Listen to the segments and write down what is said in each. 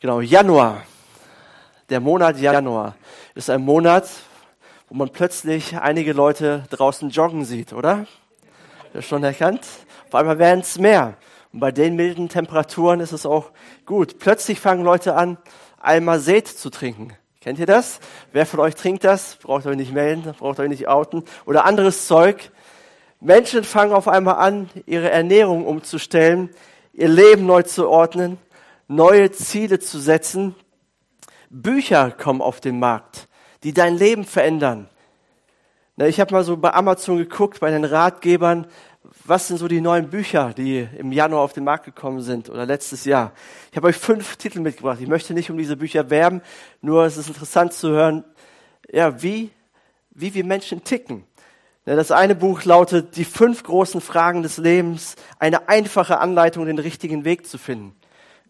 Genau, Januar. Der Monat Januar ist ein Monat, wo man plötzlich einige Leute draußen joggen sieht, oder? Das schon erkannt? Auf einmal werden es mehr. Und bei den milden Temperaturen ist es auch gut. Plötzlich fangen Leute an, Almazet zu trinken. Kennt ihr das? Wer von euch trinkt das? Braucht euch nicht melden, braucht euch nicht outen. Oder anderes Zeug. Menschen fangen auf einmal an, ihre Ernährung umzustellen, ihr Leben neu zu ordnen neue Ziele zu setzen. Bücher kommen auf den Markt, die dein Leben verändern. Ich habe mal so bei Amazon geguckt, bei den Ratgebern, was sind so die neuen Bücher, die im Januar auf den Markt gekommen sind oder letztes Jahr. Ich habe euch fünf Titel mitgebracht. Ich möchte nicht um diese Bücher werben, nur es ist interessant zu hören, ja, wie, wie wir Menschen ticken. Das eine Buch lautet Die fünf großen Fragen des Lebens, eine einfache Anleitung, den richtigen Weg zu finden.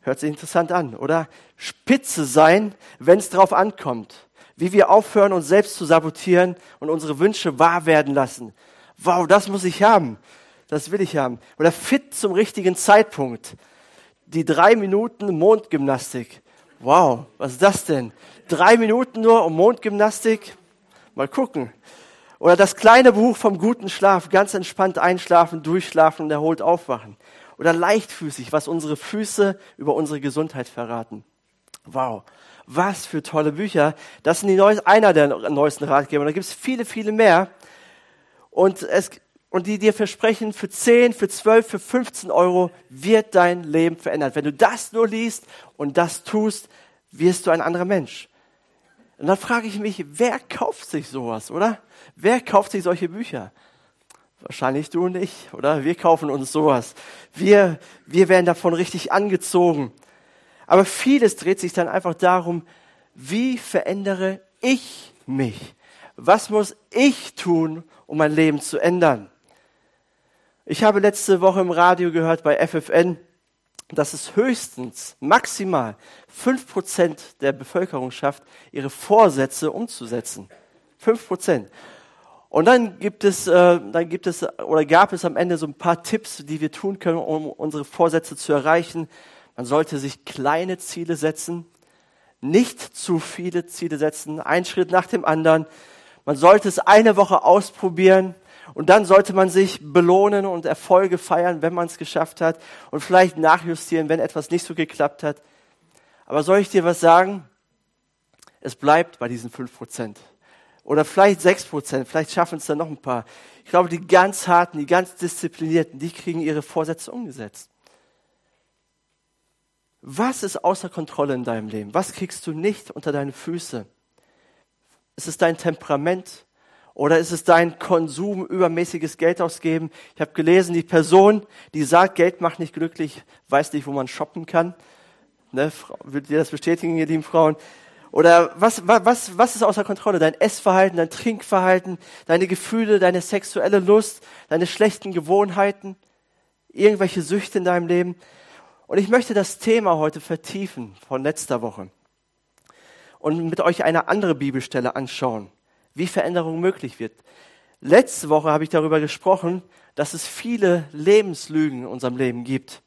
Hört sich interessant an, oder? Spitze sein, wenn es drauf ankommt. Wie wir aufhören, uns selbst zu sabotieren und unsere Wünsche wahr werden lassen. Wow, das muss ich haben. Das will ich haben. Oder fit zum richtigen Zeitpunkt. Die drei Minuten Mondgymnastik. Wow, was ist das denn? Drei Minuten nur um Mondgymnastik? Mal gucken. Oder das kleine Buch vom guten Schlaf, ganz entspannt einschlafen, durchschlafen und erholt aufwachen oder leichtfüßig, was unsere Füße über unsere Gesundheit verraten. Wow, was für tolle Bücher. Das sind die neues, einer der neuesten Ratgeber. Da gibt es viele, viele mehr. Und, es, und die dir versprechen, für 10, für 12, für 15 Euro wird dein Leben verändert. Wenn du das nur liest und das tust, wirst du ein anderer Mensch. Und dann frage ich mich, wer kauft sich sowas, oder? Wer kauft sich solche Bücher? Wahrscheinlich du und ich, oder? Wir kaufen uns sowas. Wir, wir werden davon richtig angezogen. Aber vieles dreht sich dann einfach darum, wie verändere ich mich? Was muss ich tun, um mein Leben zu ändern? Ich habe letzte Woche im Radio gehört bei FFN, dass es höchstens, maximal fünf Prozent der Bevölkerung schafft, ihre Vorsätze umzusetzen. Fünf Prozent. Und dann gibt es, äh, dann gibt es oder gab es am Ende so ein paar Tipps, die wir tun können, um unsere Vorsätze zu erreichen. Man sollte sich kleine Ziele setzen, nicht zu viele Ziele setzen, ein Schritt nach dem anderen. Man sollte es eine Woche ausprobieren und dann sollte man sich belohnen und Erfolge feiern, wenn man es geschafft hat und vielleicht nachjustieren, wenn etwas nicht so geklappt hat. Aber soll ich dir was sagen? Es bleibt bei diesen fünf Prozent. Oder vielleicht sechs Prozent, vielleicht schaffen es dann noch ein paar. Ich glaube, die ganz harten, die ganz disziplinierten, die kriegen ihre Vorsätze umgesetzt. Was ist außer Kontrolle in deinem Leben? Was kriegst du nicht unter deine Füße? Ist es dein Temperament? Oder ist es dein Konsum, übermäßiges Geld ausgeben? Ich habe gelesen, die Person, die sagt, Geld macht nicht glücklich, weiß nicht, wo man shoppen kann. Ne, würdet ihr das bestätigen, ihr lieben Frauen? Oder was, was, was ist außer Kontrolle? Dein Essverhalten, dein Trinkverhalten, deine Gefühle, deine sexuelle Lust, deine schlechten Gewohnheiten, irgendwelche Süchte in deinem Leben. Und ich möchte das Thema heute vertiefen von letzter Woche und mit euch eine andere Bibelstelle anschauen, wie Veränderung möglich wird. Letzte Woche habe ich darüber gesprochen, dass es viele Lebenslügen in unserem Leben gibt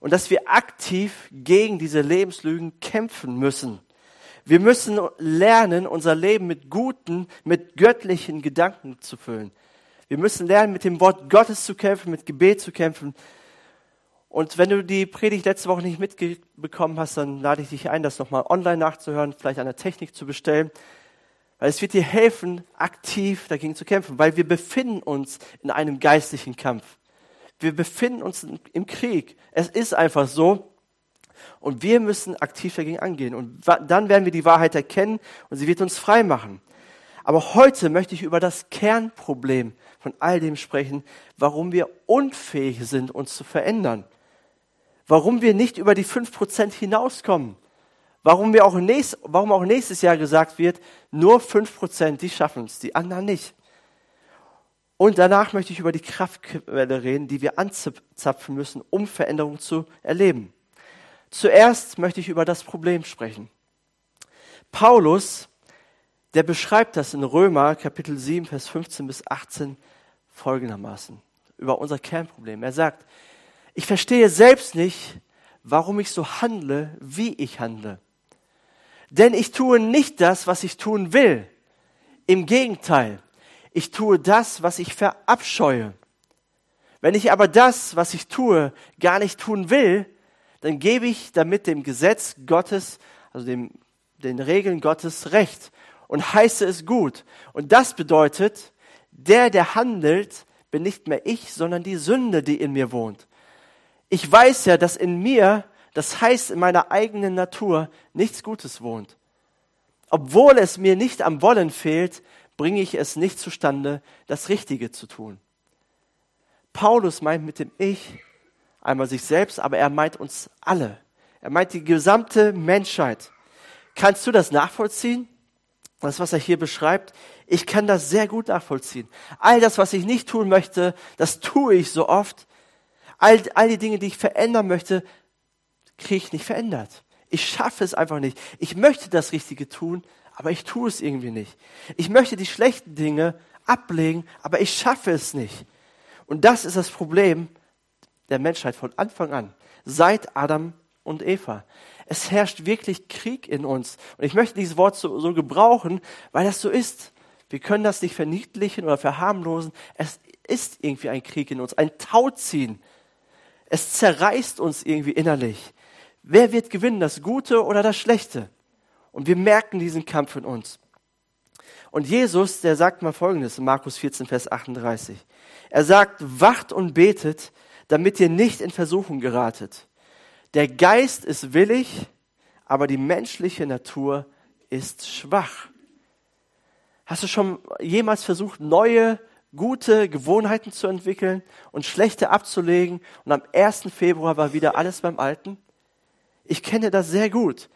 und dass wir aktiv gegen diese Lebenslügen kämpfen müssen. Wir müssen lernen, unser Leben mit guten, mit göttlichen Gedanken zu füllen. Wir müssen lernen, mit dem Wort Gottes zu kämpfen, mit Gebet zu kämpfen. Und wenn du die Predigt letzte Woche nicht mitbekommen hast, dann lade ich dich ein, das nochmal online nachzuhören, vielleicht an der Technik zu bestellen. Weil es wird dir helfen, aktiv dagegen zu kämpfen, weil wir befinden uns in einem geistlichen Kampf. Wir befinden uns im Krieg. Es ist einfach so. Und wir müssen aktiv dagegen angehen. Und dann werden wir die Wahrheit erkennen und sie wird uns frei machen. Aber heute möchte ich über das Kernproblem von all dem sprechen, warum wir unfähig sind, uns zu verändern. Warum wir nicht über die fünf Prozent hinauskommen. Warum, wir auch nächst, warum auch nächstes Jahr gesagt wird, nur fünf Prozent, die schaffen es, die anderen nicht. Und danach möchte ich über die Kraftquelle reden, die wir anzapfen müssen, um Veränderung zu erleben. Zuerst möchte ich über das Problem sprechen. Paulus, der beschreibt das in Römer Kapitel 7, Vers 15 bis 18 folgendermaßen über unser Kernproblem. Er sagt, ich verstehe selbst nicht, warum ich so handle, wie ich handle. Denn ich tue nicht das, was ich tun will. Im Gegenteil, ich tue das, was ich verabscheue. Wenn ich aber das, was ich tue, gar nicht tun will, dann gebe ich damit dem Gesetz Gottes, also dem, den Regeln Gottes Recht und heiße es gut. Und das bedeutet, der, der handelt, bin nicht mehr ich, sondern die Sünde, die in mir wohnt. Ich weiß ja, dass in mir, das heißt in meiner eigenen Natur, nichts Gutes wohnt. Obwohl es mir nicht am Wollen fehlt, bringe ich es nicht zustande, das Richtige zu tun. Paulus meint mit dem Ich einmal sich selbst, aber er meint uns alle. Er meint die gesamte Menschheit. Kannst du das nachvollziehen? Das, was er hier beschreibt, ich kann das sehr gut nachvollziehen. All das, was ich nicht tun möchte, das tue ich so oft. All, all die Dinge, die ich verändern möchte, kriege ich nicht verändert. Ich schaffe es einfach nicht. Ich möchte das Richtige tun, aber ich tue es irgendwie nicht. Ich möchte die schlechten Dinge ablegen, aber ich schaffe es nicht. Und das ist das Problem der Menschheit von Anfang an, seit Adam und Eva. Es herrscht wirklich Krieg in uns. Und ich möchte dieses Wort so, so gebrauchen, weil das so ist. Wir können das nicht verniedlichen oder verharmlosen. Es ist irgendwie ein Krieg in uns, ein Tauziehen. Es zerreißt uns irgendwie innerlich. Wer wird gewinnen, das Gute oder das Schlechte? Und wir merken diesen Kampf in uns. Und Jesus, der sagt mal Folgendes in Markus 14, Vers 38. Er sagt, wacht und betet, damit ihr nicht in Versuchung geratet. Der Geist ist willig, aber die menschliche Natur ist schwach. Hast du schon jemals versucht, neue, gute Gewohnheiten zu entwickeln und schlechte abzulegen und am 1. Februar war wieder alles beim Alten? Ich kenne das sehr gut.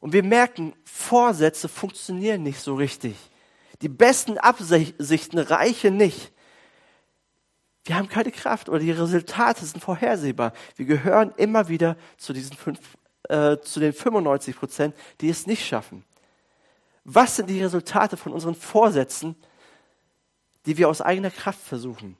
Und wir merken, Vorsätze funktionieren nicht so richtig. Die besten Absichten reichen nicht. Wir haben keine Kraft oder die Resultate sind vorhersehbar. Wir gehören immer wieder zu diesen fünf, äh, zu den 95 Prozent, die es nicht schaffen. Was sind die Resultate von unseren Vorsätzen, die wir aus eigener Kraft versuchen?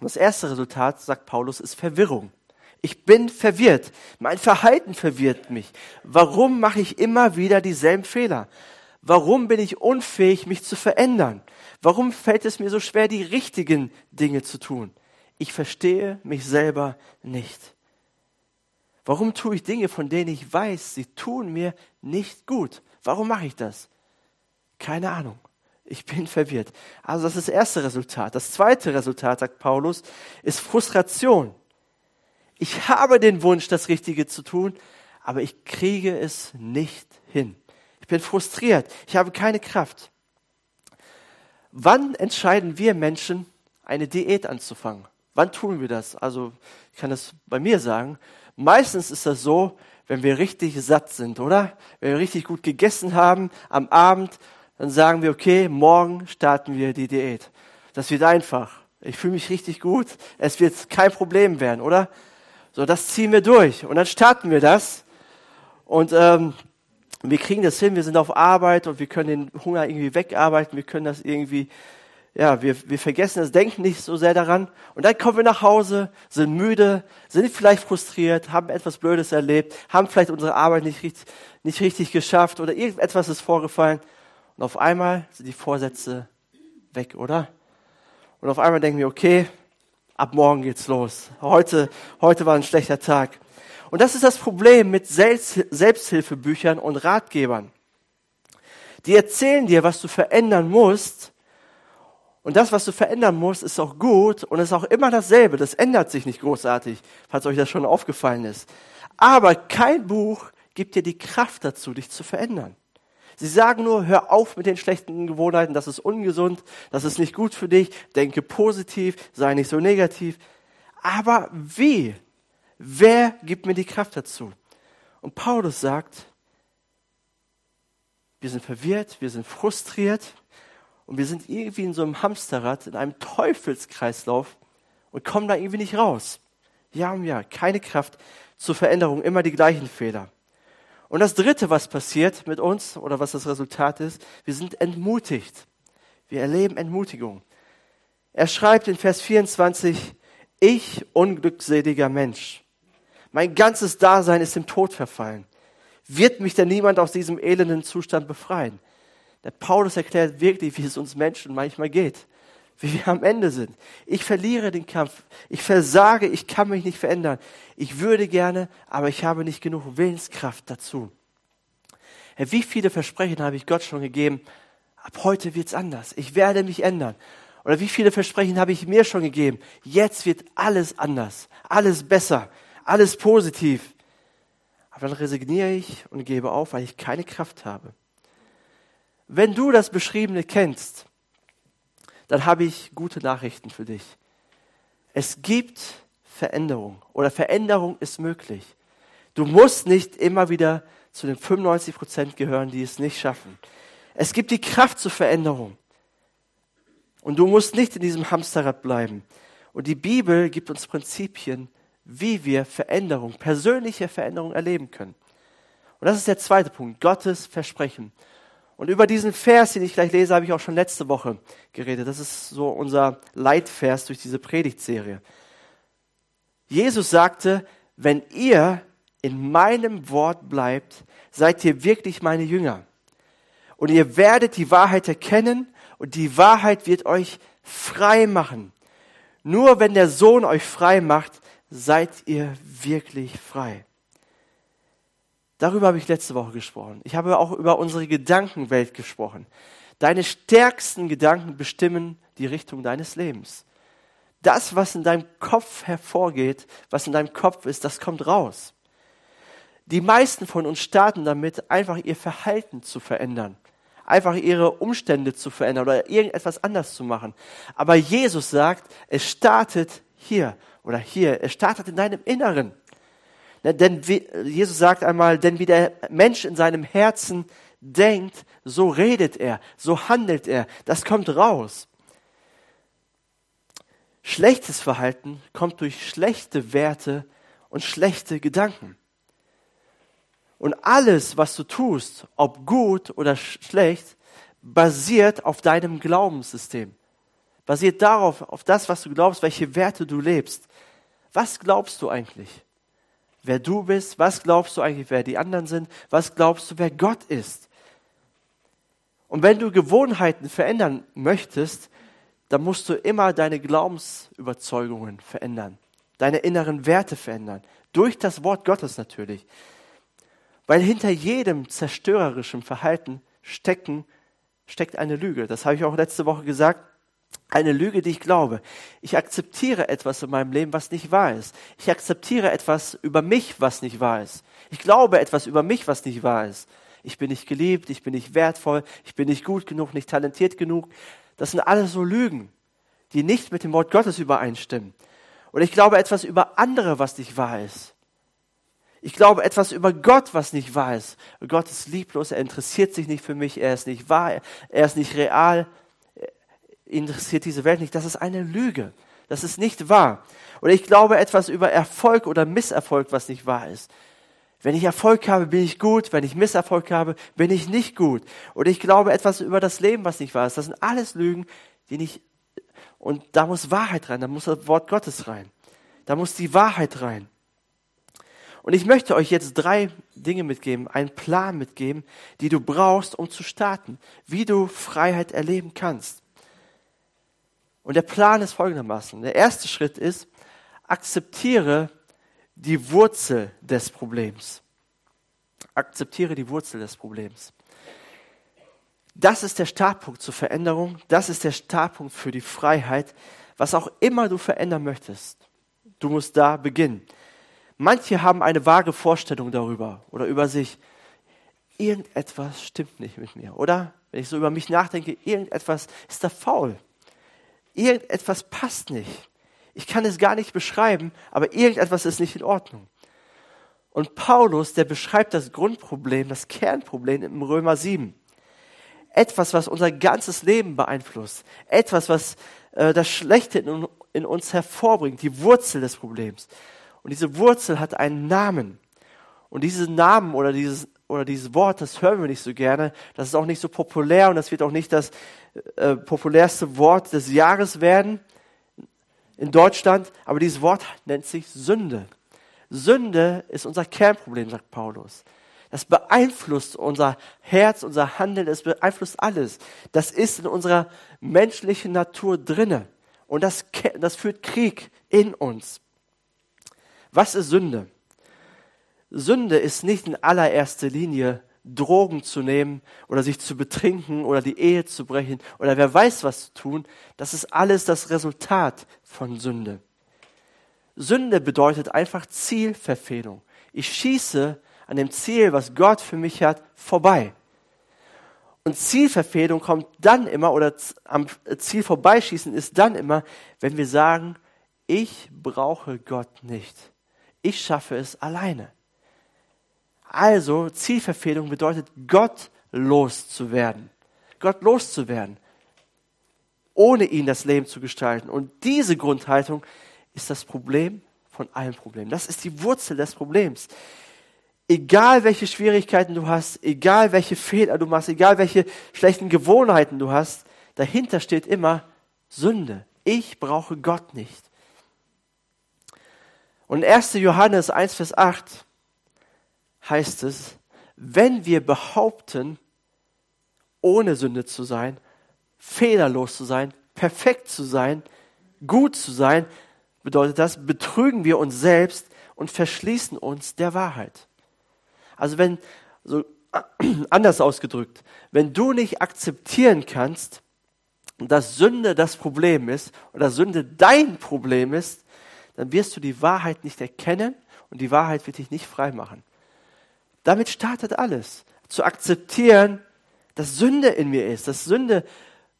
Das erste Resultat, sagt Paulus, ist Verwirrung. Ich bin verwirrt. Mein Verhalten verwirrt mich. Warum mache ich immer wieder dieselben Fehler? Warum bin ich unfähig, mich zu verändern? Warum fällt es mir so schwer, die richtigen Dinge zu tun? Ich verstehe mich selber nicht. Warum tue ich Dinge, von denen ich weiß, sie tun mir nicht gut? Warum mache ich das? Keine Ahnung. Ich bin verwirrt. Also das ist das erste Resultat. Das zweite Resultat, sagt Paulus, ist Frustration. Ich habe den Wunsch, das Richtige zu tun, aber ich kriege es nicht hin. Ich bin frustriert. Ich habe keine Kraft. Wann entscheiden wir Menschen, eine Diät anzufangen? Wann tun wir das? Also, ich kann das bei mir sagen. Meistens ist das so, wenn wir richtig satt sind, oder? Wenn wir richtig gut gegessen haben am Abend, dann sagen wir, okay, morgen starten wir die Diät. Das wird einfach. Ich fühle mich richtig gut. Es wird kein Problem werden, oder? So, das ziehen wir durch. Und dann starten wir das. Und ähm, wir kriegen das hin, wir sind auf Arbeit und wir können den Hunger irgendwie wegarbeiten, wir können das irgendwie, ja, wir, wir vergessen das, denken nicht so sehr daran. Und dann kommen wir nach Hause, sind müde, sind vielleicht frustriert, haben etwas Blödes erlebt, haben vielleicht unsere Arbeit nicht, richtig, nicht richtig geschafft oder irgendetwas ist vorgefallen. Und auf einmal sind die Vorsätze weg, oder? Und auf einmal denken wir, okay, ab morgen geht's los. Heute, heute war ein schlechter Tag. Und das ist das Problem mit Selbsthilfebüchern und Ratgebern. Die erzählen dir, was du verändern musst. Und das, was du verändern musst, ist auch gut und ist auch immer dasselbe. Das ändert sich nicht großartig, falls euch das schon aufgefallen ist. Aber kein Buch gibt dir die Kraft dazu, dich zu verändern. Sie sagen nur, hör auf mit den schlechten Gewohnheiten, das ist ungesund, das ist nicht gut für dich, denke positiv, sei nicht so negativ. Aber wie? Wer gibt mir die Kraft dazu? Und Paulus sagt, wir sind verwirrt, wir sind frustriert und wir sind irgendwie in so einem Hamsterrad, in einem Teufelskreislauf und kommen da irgendwie nicht raus. Ja und ja, keine Kraft zur Veränderung, immer die gleichen Fehler. Und das Dritte, was passiert mit uns oder was das Resultat ist, wir sind entmutigt. Wir erleben Entmutigung. Er schreibt in Vers 24, ich unglückseliger Mensch. Mein ganzes Dasein ist dem Tod verfallen. Wird mich denn niemand aus diesem elenden Zustand befreien? Der Paulus erklärt wirklich, wie es uns Menschen manchmal geht, wie wir am Ende sind. Ich verliere den Kampf, ich versage, ich kann mich nicht verändern. Ich würde gerne, aber ich habe nicht genug Willenskraft dazu. Wie viele Versprechen habe ich Gott schon gegeben? Ab heute wird's anders. Ich werde mich ändern. Oder wie viele Versprechen habe ich mir schon gegeben? Jetzt wird alles anders, alles besser, alles positiv. Aber dann resigniere ich und gebe auf, weil ich keine Kraft habe. Wenn du das Beschriebene kennst, dann habe ich gute Nachrichten für dich. Es gibt Veränderung oder Veränderung ist möglich. Du musst nicht immer wieder zu den 95 Prozent gehören, die es nicht schaffen. Es gibt die Kraft zur Veränderung. Und du musst nicht in diesem Hamsterrad bleiben. Und die Bibel gibt uns Prinzipien, wie wir Veränderung, persönliche Veränderung erleben können. Und das ist der zweite Punkt, Gottes Versprechen. Und über diesen Vers, den ich gleich lese, habe ich auch schon letzte Woche geredet. Das ist so unser Leitvers durch diese Predigtserie. Jesus sagte, wenn ihr in meinem Wort bleibt, seid ihr wirklich meine Jünger. Und ihr werdet die Wahrheit erkennen und die Wahrheit wird euch frei machen. Nur wenn der Sohn euch frei macht, seid ihr wirklich frei. Darüber habe ich letzte Woche gesprochen. Ich habe auch über unsere Gedankenwelt gesprochen. Deine stärksten Gedanken bestimmen die Richtung deines Lebens. Das, was in deinem Kopf hervorgeht, was in deinem Kopf ist, das kommt raus. Die meisten von uns starten damit, einfach ihr Verhalten zu verändern einfach ihre Umstände zu verändern oder irgendetwas anders zu machen. Aber Jesus sagt, es startet hier oder hier. Es startet in deinem Inneren. Ne, denn Jesus sagt einmal, denn wie der Mensch in seinem Herzen denkt, so redet er, so handelt er. Das kommt raus. Schlechtes Verhalten kommt durch schlechte Werte und schlechte Gedanken. Und alles, was du tust, ob gut oder schlecht, basiert auf deinem Glaubenssystem. Basiert darauf, auf das, was du glaubst, welche Werte du lebst. Was glaubst du eigentlich? Wer du bist? Was glaubst du eigentlich, wer die anderen sind? Was glaubst du, wer Gott ist? Und wenn du Gewohnheiten verändern möchtest, dann musst du immer deine Glaubensüberzeugungen verändern, deine inneren Werte verändern. Durch das Wort Gottes natürlich. Weil hinter jedem zerstörerischen Verhalten stecken, steckt eine Lüge. Das habe ich auch letzte Woche gesagt. Eine Lüge, die ich glaube. Ich akzeptiere etwas in meinem Leben, was nicht wahr ist. Ich akzeptiere etwas über mich, was nicht wahr ist. Ich glaube etwas über mich, was nicht wahr ist. Ich bin nicht geliebt, ich bin nicht wertvoll, ich bin nicht gut genug, nicht talentiert genug. Das sind alles so Lügen, die nicht mit dem Wort Gottes übereinstimmen. Und ich glaube etwas über andere, was nicht wahr ist. Ich glaube etwas über Gott, was nicht wahr ist. Gott ist lieblos, er interessiert sich nicht für mich, er ist nicht wahr, er ist nicht real, interessiert diese Welt nicht. Das ist eine Lüge. Das ist nicht wahr. Oder ich glaube etwas über Erfolg oder Misserfolg, was nicht wahr ist. Wenn ich Erfolg habe, bin ich gut. Wenn ich Misserfolg habe, bin ich nicht gut. Oder ich glaube etwas über das Leben, was nicht wahr ist. Das sind alles Lügen, die nicht, und da muss Wahrheit rein, da muss das Wort Gottes rein. Da muss die Wahrheit rein. Und ich möchte euch jetzt drei Dinge mitgeben, einen Plan mitgeben, die du brauchst, um zu starten, wie du Freiheit erleben kannst. Und der Plan ist folgendermaßen. Der erste Schritt ist, akzeptiere die Wurzel des Problems. Akzeptiere die Wurzel des Problems. Das ist der Startpunkt zur Veränderung. Das ist der Startpunkt für die Freiheit. Was auch immer du verändern möchtest, du musst da beginnen. Manche haben eine vage Vorstellung darüber oder über sich. Irgendetwas stimmt nicht mit mir, oder? Wenn ich so über mich nachdenke, irgendetwas ist da faul. Irgendetwas passt nicht. Ich kann es gar nicht beschreiben, aber irgendetwas ist nicht in Ordnung. Und Paulus, der beschreibt das Grundproblem, das Kernproblem im Römer 7. Etwas, was unser ganzes Leben beeinflusst. Etwas, was äh, das Schlechte in, in uns hervorbringt, die Wurzel des Problems. Und diese Wurzel hat einen Namen. Und diesen Namen oder dieses, oder dieses Wort, das hören wir nicht so gerne. Das ist auch nicht so populär und das wird auch nicht das äh, populärste Wort des Jahres werden in Deutschland. Aber dieses Wort nennt sich Sünde. Sünde ist unser Kernproblem, sagt Paulus. Das beeinflusst unser Herz, unser Handeln, es beeinflusst alles. Das ist in unserer menschlichen Natur drinne. Und das, das führt Krieg in uns. Was ist Sünde? Sünde ist nicht in allererster Linie Drogen zu nehmen oder sich zu betrinken oder die Ehe zu brechen oder wer weiß was zu tun. Das ist alles das Resultat von Sünde. Sünde bedeutet einfach Zielverfehlung. Ich schieße an dem Ziel, was Gott für mich hat, vorbei. Und Zielverfehlung kommt dann immer, oder am Ziel vorbeischießen ist dann immer, wenn wir sagen, ich brauche Gott nicht. Ich schaffe es alleine. Also Zielverfehlung bedeutet, Gott loszuwerden. Gott loszuwerden. Ohne ihn das Leben zu gestalten. Und diese Grundhaltung ist das Problem von allen Problemen. Das ist die Wurzel des Problems. Egal welche Schwierigkeiten du hast, egal welche Fehler du machst, egal welche schlechten Gewohnheiten du hast, dahinter steht immer Sünde. Ich brauche Gott nicht. Und 1. Johannes 1, Vers 8 heißt es, wenn wir behaupten, ohne Sünde zu sein, fehlerlos zu sein, perfekt zu sein, gut zu sein, bedeutet das, betrügen wir uns selbst und verschließen uns der Wahrheit. Also wenn, so anders ausgedrückt, wenn du nicht akzeptieren kannst, dass Sünde das Problem ist oder Sünde dein Problem ist, dann wirst du die Wahrheit nicht erkennen und die Wahrheit wird dich nicht frei machen. Damit startet alles. Zu akzeptieren, dass Sünde in mir ist, dass Sünde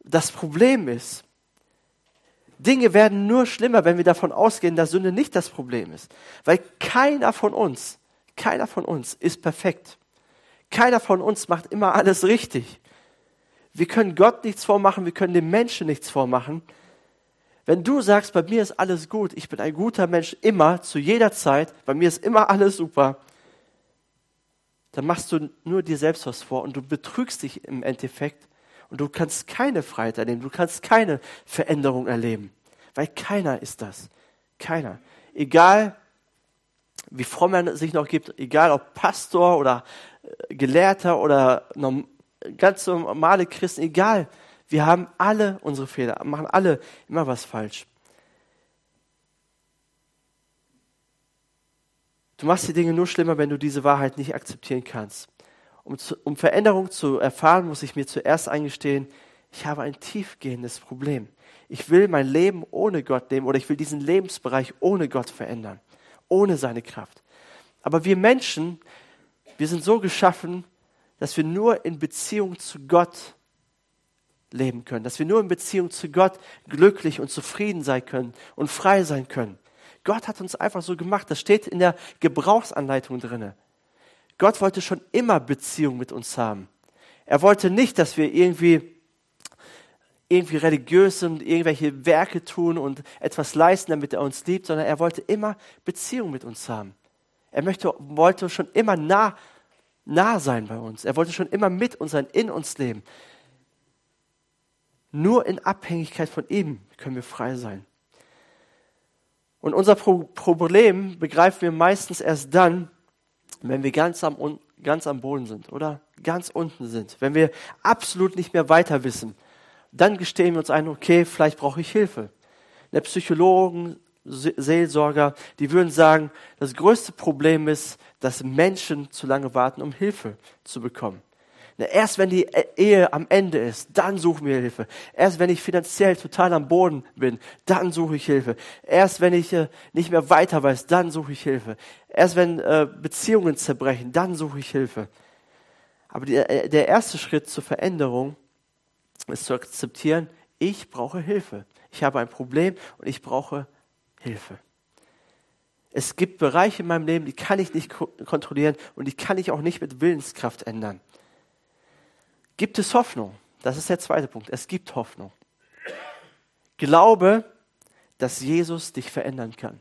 das Problem ist. Dinge werden nur schlimmer, wenn wir davon ausgehen, dass Sünde nicht das Problem ist. Weil keiner von uns, keiner von uns ist perfekt. Keiner von uns macht immer alles richtig. Wir können Gott nichts vormachen, wir können dem Menschen nichts vormachen. Wenn du sagst, bei mir ist alles gut, ich bin ein guter Mensch immer, zu jeder Zeit, bei mir ist immer alles super, dann machst du nur dir selbst was vor und du betrügst dich im Endeffekt und du kannst keine Freiheit erleben, du kannst keine Veränderung erleben, weil keiner ist das. Keiner. Egal, wie fromm er sich noch gibt, egal ob Pastor oder äh, Gelehrter oder ganz normale Christen, egal, wir haben alle unsere Fehler, machen alle immer was falsch. Du machst die Dinge nur schlimmer, wenn du diese Wahrheit nicht akzeptieren kannst. Um, zu, um Veränderung zu erfahren, muss ich mir zuerst eingestehen, ich habe ein tiefgehendes Problem. Ich will mein Leben ohne Gott leben oder ich will diesen Lebensbereich ohne Gott verändern, ohne seine Kraft. Aber wir Menschen, wir sind so geschaffen, dass wir nur in Beziehung zu Gott leben können, dass wir nur in Beziehung zu Gott glücklich und zufrieden sein können und frei sein können. Gott hat uns einfach so gemacht. Das steht in der Gebrauchsanleitung drinne. Gott wollte schon immer Beziehung mit uns haben. Er wollte nicht, dass wir irgendwie irgendwie religiös sind, irgendwelche Werke tun und etwas leisten, damit er uns liebt, sondern er wollte immer Beziehung mit uns haben. Er möchte, wollte schon immer nah, nah sein bei uns. Er wollte schon immer mit uns sein, in uns leben. Nur in Abhängigkeit von ihm können wir frei sein. Und unser Pro Problem begreifen wir meistens erst dann, wenn wir ganz am, ganz am Boden sind oder ganz unten sind, wenn wir absolut nicht mehr weiter wissen. Dann gestehen wir uns ein, okay, vielleicht brauche ich Hilfe. Der Psychologen, Seelsorger, die würden sagen, das größte Problem ist, dass Menschen zu lange warten, um Hilfe zu bekommen. Erst wenn die Ehe am Ende ist, dann suchen wir Hilfe. Erst wenn ich finanziell total am Boden bin, dann suche ich Hilfe. Erst wenn ich äh, nicht mehr weiter weiß, dann suche ich Hilfe. Erst wenn äh, Beziehungen zerbrechen, dann suche ich Hilfe. Aber äh, der erste Schritt zur Veränderung ist zu akzeptieren, ich brauche Hilfe. Ich habe ein Problem und ich brauche Hilfe. Es gibt Bereiche in meinem Leben, die kann ich nicht kontrollieren und die kann ich auch nicht mit Willenskraft ändern. Gibt es Hoffnung? Das ist der zweite Punkt. Es gibt Hoffnung. Glaube, dass Jesus dich verändern kann.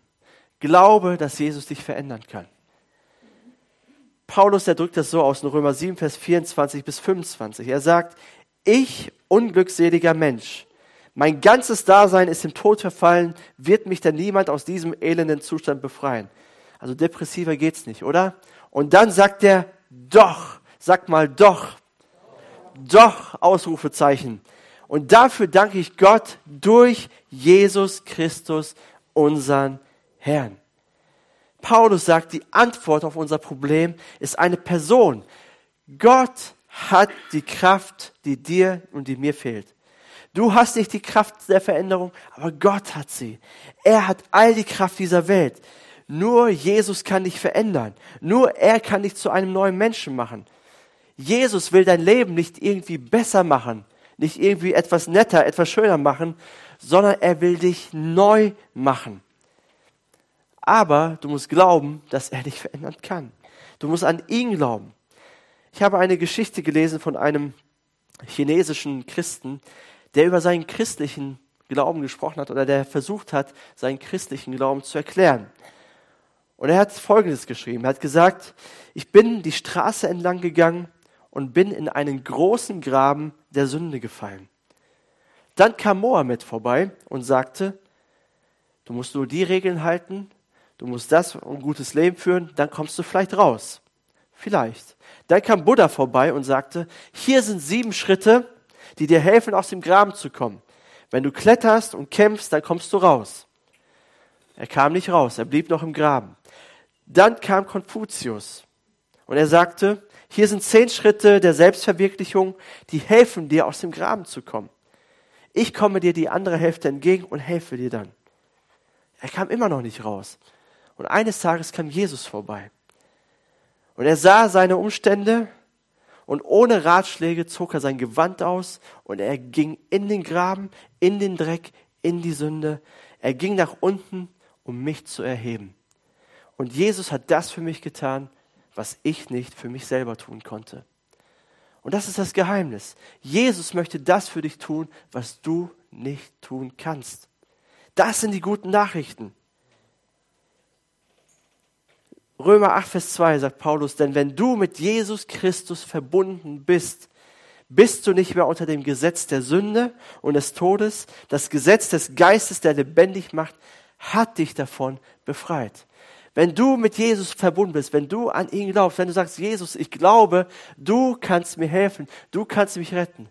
Glaube, dass Jesus dich verändern kann. Paulus, der drückt das so aus in Römer 7, Vers 24 bis 25. Er sagt, ich, unglückseliger Mensch, mein ganzes Dasein ist im Tod verfallen, wird mich denn niemand aus diesem elenden Zustand befreien. Also depressiver geht's nicht, oder? Und dann sagt er, doch, sag mal doch, doch, Ausrufezeichen. Und dafür danke ich Gott durch Jesus Christus, unseren Herrn. Paulus sagt, die Antwort auf unser Problem ist eine Person. Gott hat die Kraft, die dir und die mir fehlt. Du hast nicht die Kraft der Veränderung, aber Gott hat sie. Er hat all die Kraft dieser Welt. Nur Jesus kann dich verändern. Nur er kann dich zu einem neuen Menschen machen. Jesus will dein Leben nicht irgendwie besser machen, nicht irgendwie etwas netter, etwas schöner machen, sondern er will dich neu machen. Aber du musst glauben, dass er dich verändern kann. Du musst an ihn glauben. Ich habe eine Geschichte gelesen von einem chinesischen Christen, der über seinen christlichen Glauben gesprochen hat oder der versucht hat, seinen christlichen Glauben zu erklären. Und er hat Folgendes geschrieben. Er hat gesagt, ich bin die Straße entlang gegangen und bin in einen großen Graben der Sünde gefallen. Dann kam Mohammed vorbei und sagte, du musst nur die Regeln halten, du musst das und gutes Leben führen, dann kommst du vielleicht raus. Vielleicht. Dann kam Buddha vorbei und sagte, hier sind sieben Schritte, die dir helfen, aus dem Graben zu kommen. Wenn du kletterst und kämpfst, dann kommst du raus. Er kam nicht raus, er blieb noch im Graben. Dann kam Konfuzius und er sagte, hier sind zehn Schritte der Selbstverwirklichung, die helfen dir, aus dem Graben zu kommen. Ich komme dir die andere Hälfte entgegen und helfe dir dann. Er kam immer noch nicht raus. Und eines Tages kam Jesus vorbei. Und er sah seine Umstände und ohne Ratschläge zog er sein Gewand aus und er ging in den Graben, in den Dreck, in die Sünde. Er ging nach unten, um mich zu erheben. Und Jesus hat das für mich getan, was ich nicht für mich selber tun konnte. Und das ist das Geheimnis. Jesus möchte das für dich tun, was du nicht tun kannst. Das sind die guten Nachrichten. Römer 8, Vers 2 sagt Paulus, denn wenn du mit Jesus Christus verbunden bist, bist du nicht mehr unter dem Gesetz der Sünde und des Todes. Das Gesetz des Geistes, der lebendig macht, hat dich davon befreit. Wenn du mit Jesus verbunden bist, wenn du an ihn glaubst, wenn du sagst, Jesus, ich glaube, du kannst mir helfen, du kannst mich retten,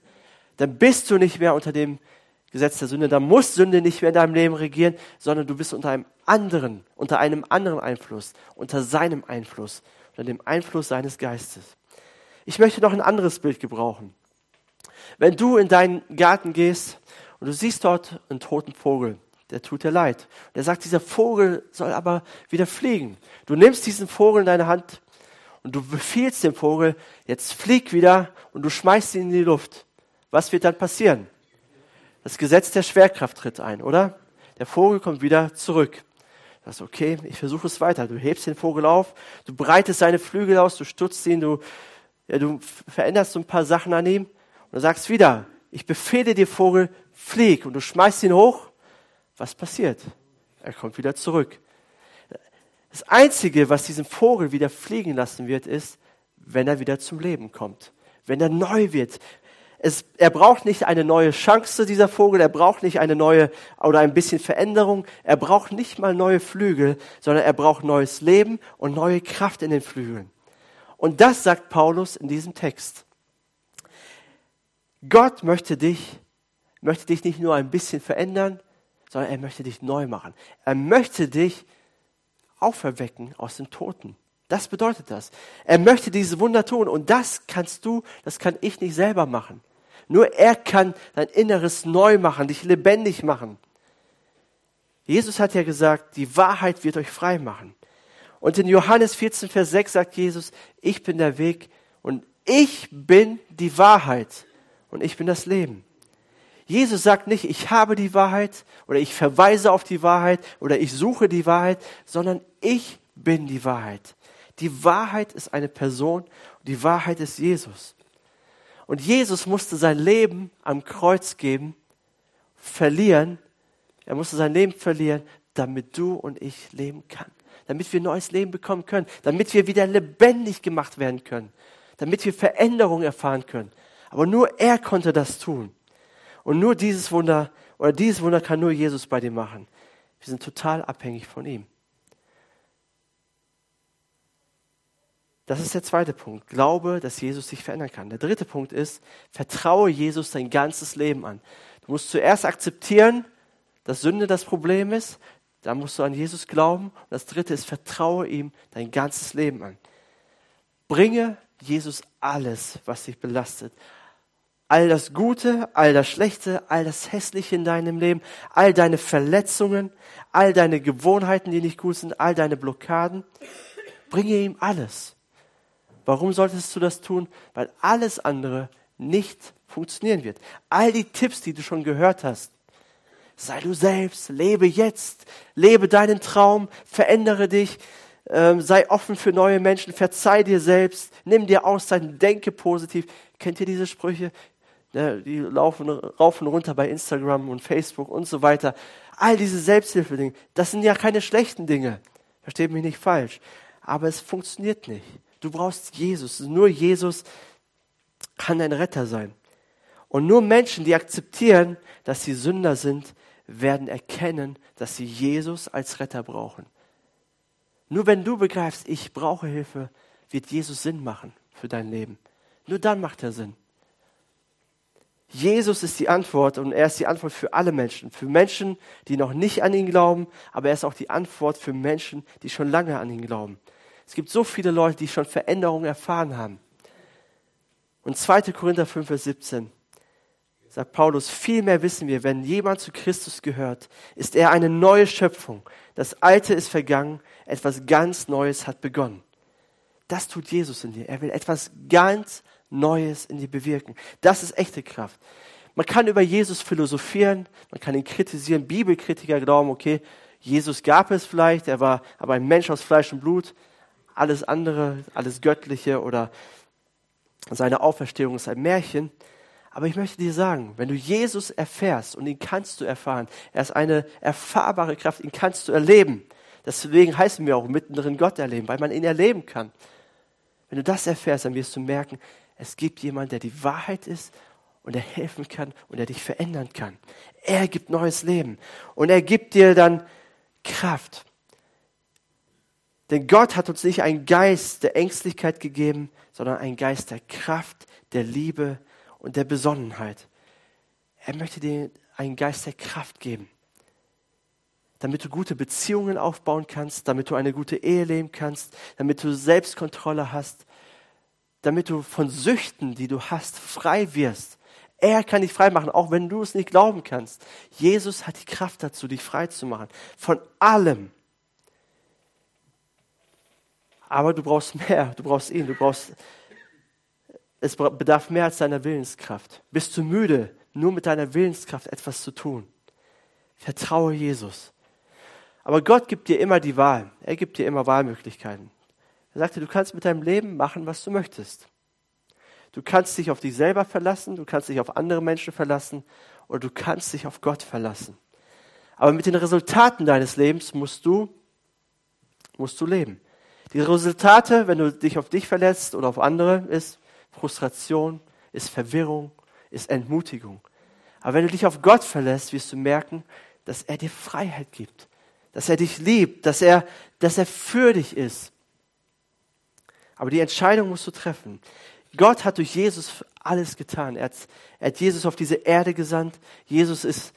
dann bist du nicht mehr unter dem Gesetz der Sünde, dann muss Sünde nicht mehr in deinem Leben regieren, sondern du bist unter einem anderen, unter einem anderen Einfluss, unter seinem Einfluss, unter dem Einfluss seines Geistes. Ich möchte noch ein anderes Bild gebrauchen. Wenn du in deinen Garten gehst und du siehst dort einen toten Vogel, der tut dir leid. Und er sagt, dieser Vogel soll aber wieder fliegen. Du nimmst diesen Vogel in deine Hand und du befiehlst dem Vogel, jetzt flieg wieder und du schmeißt ihn in die Luft. Was wird dann passieren? Das Gesetz der Schwerkraft tritt ein, oder? Der Vogel kommt wieder zurück. Das ist okay, ich versuche es weiter. Du hebst den Vogel auf, du breitest seine Flügel aus, du stutzt ihn, du, ja, du veränderst so ein paar Sachen an ihm und du sagst wieder, ich befehle dir Vogel, flieg und du schmeißt ihn hoch was passiert? Er kommt wieder zurück. Das Einzige, was diesen Vogel wieder fliegen lassen wird, ist, wenn er wieder zum Leben kommt, wenn er neu wird. Es, er braucht nicht eine neue Chance, dieser Vogel, er braucht nicht eine neue oder ein bisschen Veränderung, er braucht nicht mal neue Flügel, sondern er braucht neues Leben und neue Kraft in den Flügeln. Und das sagt Paulus in diesem Text. Gott möchte dich, möchte dich nicht nur ein bisschen verändern, sondern er möchte dich neu machen. Er möchte dich auferwecken aus den Toten. Das bedeutet das. Er möchte diese Wunder tun und das kannst du, das kann ich nicht selber machen. Nur er kann dein Inneres neu machen, dich lebendig machen. Jesus hat ja gesagt, die Wahrheit wird euch frei machen. Und in Johannes 14, Vers 6 sagt Jesus, ich bin der Weg und ich bin die Wahrheit und ich bin das Leben. Jesus sagt nicht, ich habe die Wahrheit oder ich verweise auf die Wahrheit oder ich suche die Wahrheit, sondern ich bin die Wahrheit. Die Wahrheit ist eine Person und die Wahrheit ist Jesus. Und Jesus musste sein Leben am Kreuz geben, verlieren. Er musste sein Leben verlieren, damit du und ich leben kann. Damit wir neues Leben bekommen können. Damit wir wieder lebendig gemacht werden können. Damit wir Veränderung erfahren können. Aber nur er konnte das tun. Und nur dieses Wunder, oder dieses Wunder kann nur Jesus bei dir machen. Wir sind total abhängig von ihm. Das ist der zweite Punkt. Glaube, dass Jesus dich verändern kann. Der dritte Punkt ist, vertraue Jesus dein ganzes Leben an. Du musst zuerst akzeptieren, dass Sünde das Problem ist. Dann musst du an Jesus glauben. Und das dritte ist, vertraue ihm dein ganzes Leben an. Bringe Jesus alles, was dich belastet. All das Gute, all das Schlechte, all das Hässliche in deinem Leben, all deine Verletzungen, all deine Gewohnheiten, die nicht gut sind, all deine Blockaden. Bringe ihm alles. Warum solltest du das tun? Weil alles andere nicht funktionieren wird. All die Tipps, die du schon gehört hast, sei du selbst, lebe jetzt, lebe deinen Traum, verändere dich, ähm, sei offen für neue Menschen, verzeih dir selbst, nimm dir Auszeiten, denke positiv. Kennt ihr diese Sprüche? Ja, die laufen rauf und runter bei Instagram und Facebook und so weiter. All diese Selbsthilfe-Dinge, das sind ja keine schlechten Dinge. Versteht mich nicht falsch. Aber es funktioniert nicht. Du brauchst Jesus. Nur Jesus kann dein Retter sein. Und nur Menschen, die akzeptieren, dass sie Sünder sind, werden erkennen, dass sie Jesus als Retter brauchen. Nur wenn du begreifst, ich brauche Hilfe, wird Jesus Sinn machen für dein Leben. Nur dann macht er Sinn. Jesus ist die Antwort und er ist die Antwort für alle Menschen. Für Menschen, die noch nicht an ihn glauben, aber er ist auch die Antwort für Menschen, die schon lange an ihn glauben. Es gibt so viele Leute, die schon Veränderungen erfahren haben. Und 2. Korinther 5, Vers 17 sagt Paulus, vielmehr wissen wir, wenn jemand zu Christus gehört, ist er eine neue Schöpfung. Das Alte ist vergangen, etwas ganz Neues hat begonnen. Das tut Jesus in dir. Er will etwas ganz Neues in dir bewirken. Das ist echte Kraft. Man kann über Jesus philosophieren, man kann ihn kritisieren. Bibelkritiker glauben, okay, Jesus gab es vielleicht, er war aber ein Mensch aus Fleisch und Blut. Alles andere, alles Göttliche oder seine Auferstehung ist ein Märchen. Aber ich möchte dir sagen, wenn du Jesus erfährst und ihn kannst du erfahren, er ist eine erfahrbare Kraft, ihn kannst du erleben. Deswegen heißen wir auch mittendrin Gott erleben, weil man ihn erleben kann. Wenn du das erfährst, dann wirst du merken, es gibt jemanden, der die Wahrheit ist und er helfen kann und er dich verändern kann. Er gibt neues Leben und er gibt dir dann Kraft. Denn Gott hat uns nicht einen Geist der Ängstlichkeit gegeben, sondern einen Geist der Kraft, der Liebe und der Besonnenheit. Er möchte dir einen Geist der Kraft geben, damit du gute Beziehungen aufbauen kannst, damit du eine gute Ehe leben kannst, damit du Selbstkontrolle hast, damit du von Süchten, die du hast, frei wirst. Er kann dich frei machen, auch wenn du es nicht glauben kannst. Jesus hat die Kraft dazu, dich frei zu machen. Von allem. Aber du brauchst mehr. Du brauchst ihn. Du brauchst es bedarf mehr als deiner Willenskraft. Bist du müde, nur mit deiner Willenskraft etwas zu tun? Vertraue Jesus. Aber Gott gibt dir immer die Wahl. Er gibt dir immer Wahlmöglichkeiten. Er sagte, du kannst mit deinem Leben machen, was du möchtest. Du kannst dich auf dich selber verlassen, du kannst dich auf andere Menschen verlassen oder du kannst dich auf Gott verlassen. Aber mit den Resultaten deines Lebens musst du, musst du leben. Die Resultate, wenn du dich auf dich verlässt oder auf andere, ist, Frustration, ist Verwirrung, ist Entmutigung. Aber wenn du dich auf Gott verlässt, wirst du merken, dass er dir Freiheit gibt, dass er dich liebt, dass er, dass er für dich ist. Aber die Entscheidung musst du treffen. Gott hat durch Jesus alles getan. Er hat, er hat Jesus auf diese Erde gesandt. Jesus ist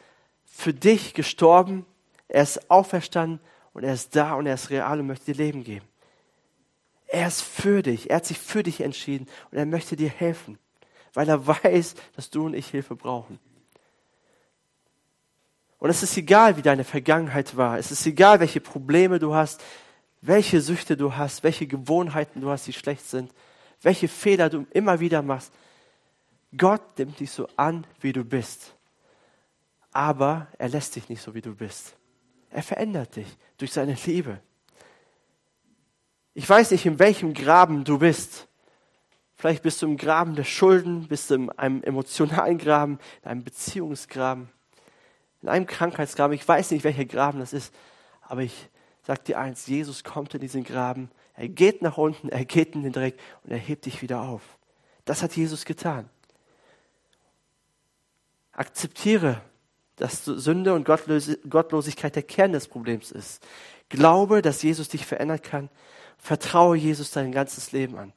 für dich gestorben. Er ist auferstanden und er ist da und er ist real und möchte dir Leben geben. Er ist für dich. Er hat sich für dich entschieden und er möchte dir helfen, weil er weiß, dass du und ich Hilfe brauchen. Und es ist egal, wie deine Vergangenheit war. Es ist egal, welche Probleme du hast, welche Süchte du hast, welche Gewohnheiten du hast, die schlecht sind, welche Fehler du immer wieder machst. Gott nimmt dich so an, wie du bist. Aber er lässt dich nicht so, wie du bist. Er verändert dich durch seine Liebe. Ich weiß nicht, in welchem Graben du bist. Vielleicht bist du im Graben der Schulden, bist du in einem emotionalen Graben, in einem Beziehungsgraben, in einem Krankheitsgraben. Ich weiß nicht, welcher Graben das ist, aber ich sage dir eins, Jesus kommt in diesen Graben, er geht nach unten, er geht in den Dreck und er hebt dich wieder auf. Das hat Jesus getan. Akzeptiere, dass Sünde und Gottlosigkeit der Kern des Problems ist. Glaube, dass Jesus dich verändern kann Vertraue Jesus dein ganzes Leben an.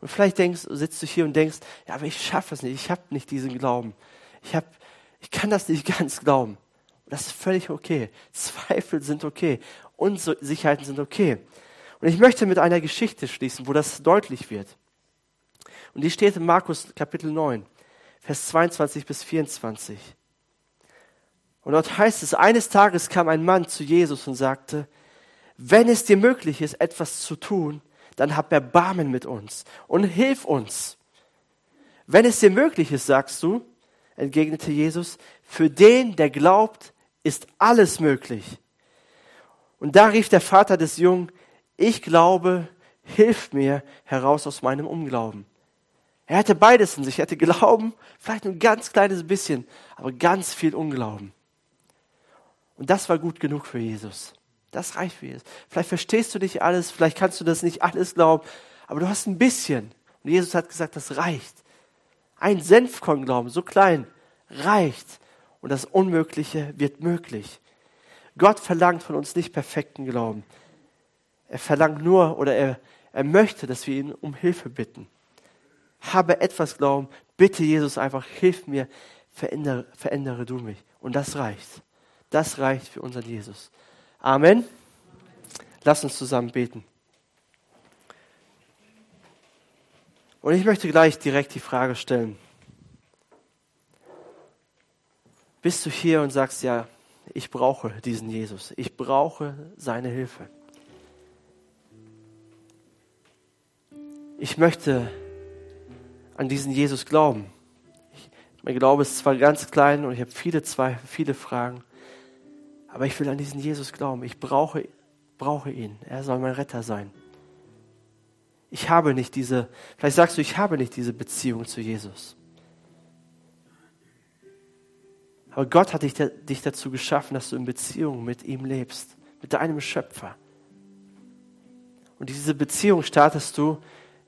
Und vielleicht denkst, sitzt du hier und denkst, ja, aber ich schaffe es nicht, ich habe nicht diesen Glauben. Ich, hab, ich kann das nicht ganz glauben. Das ist völlig okay. Zweifel sind okay. Unsicherheiten sind okay. Und ich möchte mit einer Geschichte schließen, wo das deutlich wird. Und die steht in Markus Kapitel 9, Vers 22 bis 24. Und dort heißt es, eines Tages kam ein Mann zu Jesus und sagte, wenn es dir möglich ist, etwas zu tun, dann hab Erbarmen mit uns und hilf uns. Wenn es dir möglich ist, sagst du, entgegnete Jesus, für den, der glaubt, ist alles möglich. Und da rief der Vater des Jungen, ich glaube, hilf mir heraus aus meinem Unglauben. Er hatte beides in sich. Er hatte Glauben, vielleicht ein ganz kleines bisschen, aber ganz viel Unglauben. Und das war gut genug für Jesus. Das reicht für Jesus. Vielleicht verstehst du nicht alles, vielleicht kannst du das nicht alles glauben, aber du hast ein bisschen. Und Jesus hat gesagt, das reicht. Ein Senfkorn glauben, so klein, reicht. Und das Unmögliche wird möglich. Gott verlangt von uns nicht perfekten Glauben. Er verlangt nur oder er, er möchte, dass wir ihn um Hilfe bitten. Habe etwas Glauben, bitte Jesus einfach, hilf mir, verändere, verändere du mich. Und das reicht. Das reicht für unseren Jesus. Amen. Lass uns zusammen beten. Und ich möchte gleich direkt die Frage stellen. Bist du hier und sagst, ja, ich brauche diesen Jesus, ich brauche seine Hilfe. Ich möchte an diesen Jesus glauben. Ich, mein Glaube ist zwar ganz klein und ich habe viele Zweifel, viele Fragen, aber ich will an diesen Jesus glauben. Ich brauche, brauche ihn. Er soll mein Retter sein. Ich habe nicht diese, vielleicht sagst du, ich habe nicht diese Beziehung zu Jesus. Aber Gott hat dich, dich dazu geschaffen, dass du in Beziehung mit ihm lebst, mit deinem Schöpfer. Und diese Beziehung startest du,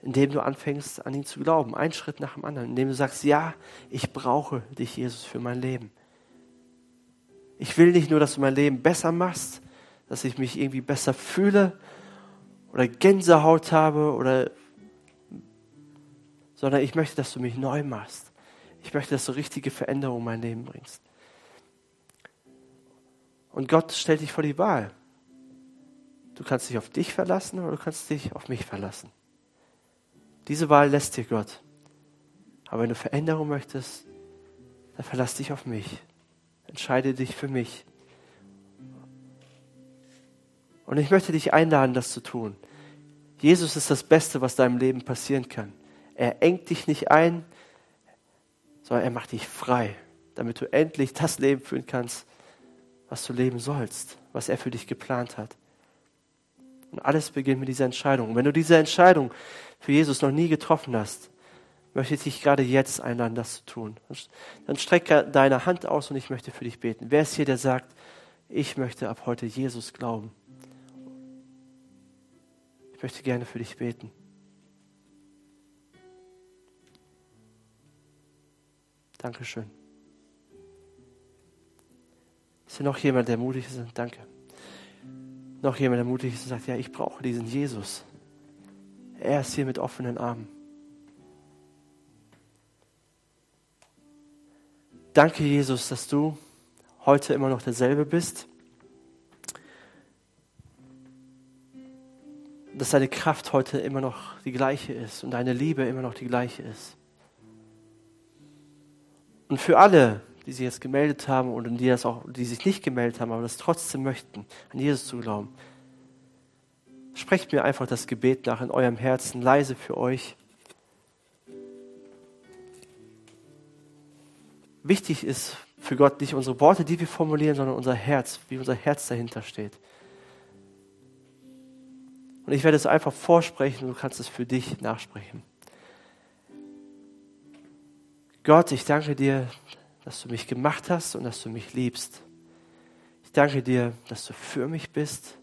indem du anfängst, an ihn zu glauben, einen Schritt nach dem anderen, indem du sagst, ja, ich brauche dich, Jesus, für mein Leben. Ich will nicht nur, dass du mein Leben besser machst, dass ich mich irgendwie besser fühle oder Gänsehaut habe oder, sondern ich möchte, dass du mich neu machst. Ich möchte, dass du richtige Veränderungen in mein Leben bringst. Und Gott stellt dich vor die Wahl. Du kannst dich auf dich verlassen oder du kannst dich auf mich verlassen. Diese Wahl lässt dir Gott. Aber wenn du Veränderung möchtest, dann verlass dich auf mich. Entscheide dich für mich. Und ich möchte dich einladen, das zu tun. Jesus ist das Beste, was deinem Leben passieren kann. Er engt dich nicht ein, sondern er macht dich frei, damit du endlich das Leben führen kannst, was du leben sollst, was er für dich geplant hat. Und alles beginnt mit dieser Entscheidung. Und wenn du diese Entscheidung für Jesus noch nie getroffen hast, möchte ich dich gerade jetzt einladen, das zu tun. Dann strecke deine Hand aus und ich möchte für dich beten. Wer ist hier, der sagt, ich möchte ab heute Jesus glauben? Ich möchte gerne für dich beten. Dankeschön. Ist hier noch jemand, der mutig ist? Danke. Noch jemand, der mutig ist und sagt, ja, ich brauche diesen Jesus. Er ist hier mit offenen Armen. Danke, Jesus, dass du heute immer noch derselbe bist. Dass deine Kraft heute immer noch die gleiche ist und deine Liebe immer noch die gleiche ist. Und für alle, die sich jetzt gemeldet haben und die, das auch, die sich nicht gemeldet haben, aber das trotzdem möchten, an Jesus zu glauben, sprecht mir einfach das Gebet nach in eurem Herzen, leise für euch. wichtig ist für Gott nicht unsere Worte, die wir formulieren, sondern unser Herz, wie unser Herz dahinter steht. Und ich werde es einfach vorsprechen und du kannst es für dich nachsprechen. Gott, ich danke dir, dass du mich gemacht hast und dass du mich liebst. Ich danke dir, dass du für mich bist.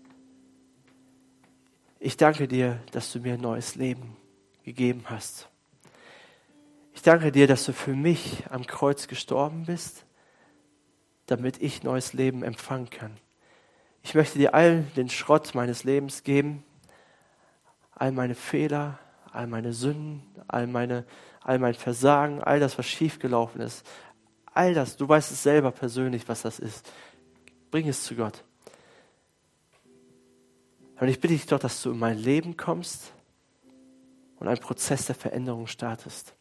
Ich danke dir, dass du mir ein neues Leben gegeben hast. Ich danke dir, dass du für mich am Kreuz gestorben bist, damit ich neues Leben empfangen kann. Ich möchte dir all den Schrott meines Lebens geben, all meine Fehler, all meine Sünden, all, meine, all mein Versagen, all das, was schiefgelaufen ist, all das, du weißt es selber persönlich, was das ist. Bring es zu Gott. Und ich bitte dich doch, dass du in mein Leben kommst und einen Prozess der Veränderung startest.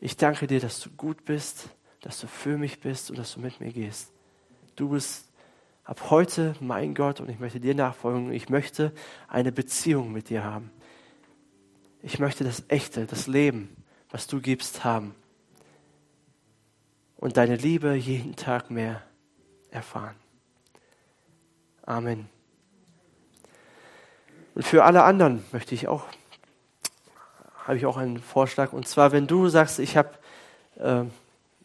Ich danke dir, dass du gut bist, dass du für mich bist und dass du mit mir gehst. Du bist ab heute mein Gott und ich möchte dir nachfolgen. Ich möchte eine Beziehung mit dir haben. Ich möchte das Echte, das Leben, was du gibst, haben. Und deine Liebe jeden Tag mehr erfahren. Amen. Und für alle anderen möchte ich auch, habe ich auch einen Vorschlag. Und zwar, wenn du sagst, ich habe äh,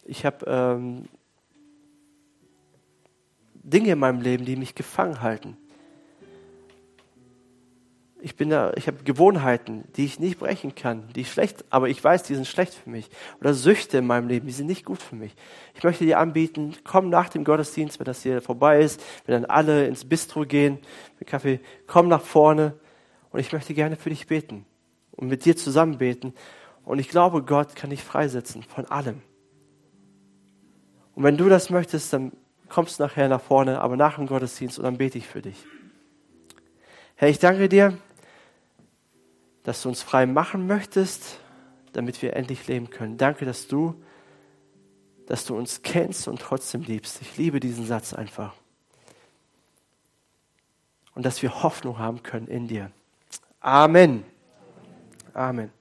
ich hab, ähm, Dinge in meinem Leben, die mich gefangen halten. Ich bin da, ich habe Gewohnheiten, die ich nicht brechen kann, die schlecht, aber ich weiß, die sind schlecht für mich. Oder Süchte in meinem Leben, die sind nicht gut für mich. Ich möchte dir anbieten, komm nach dem Gottesdienst, wenn das hier vorbei ist, wenn dann alle ins Bistro gehen mit Kaffee, komm nach vorne und ich möchte gerne für dich beten und mit dir zusammen beten. Und ich glaube, Gott kann dich freisetzen von allem. Und wenn du das möchtest, dann kommst du nachher nach vorne, aber nach dem Gottesdienst und dann bete ich für dich. Herr, ich danke dir, dass du uns frei machen möchtest, damit wir endlich leben können. Danke, dass du, dass du uns kennst und trotzdem liebst. Ich liebe diesen Satz einfach. Und dass wir Hoffnung haben können in dir. Amen. Amen.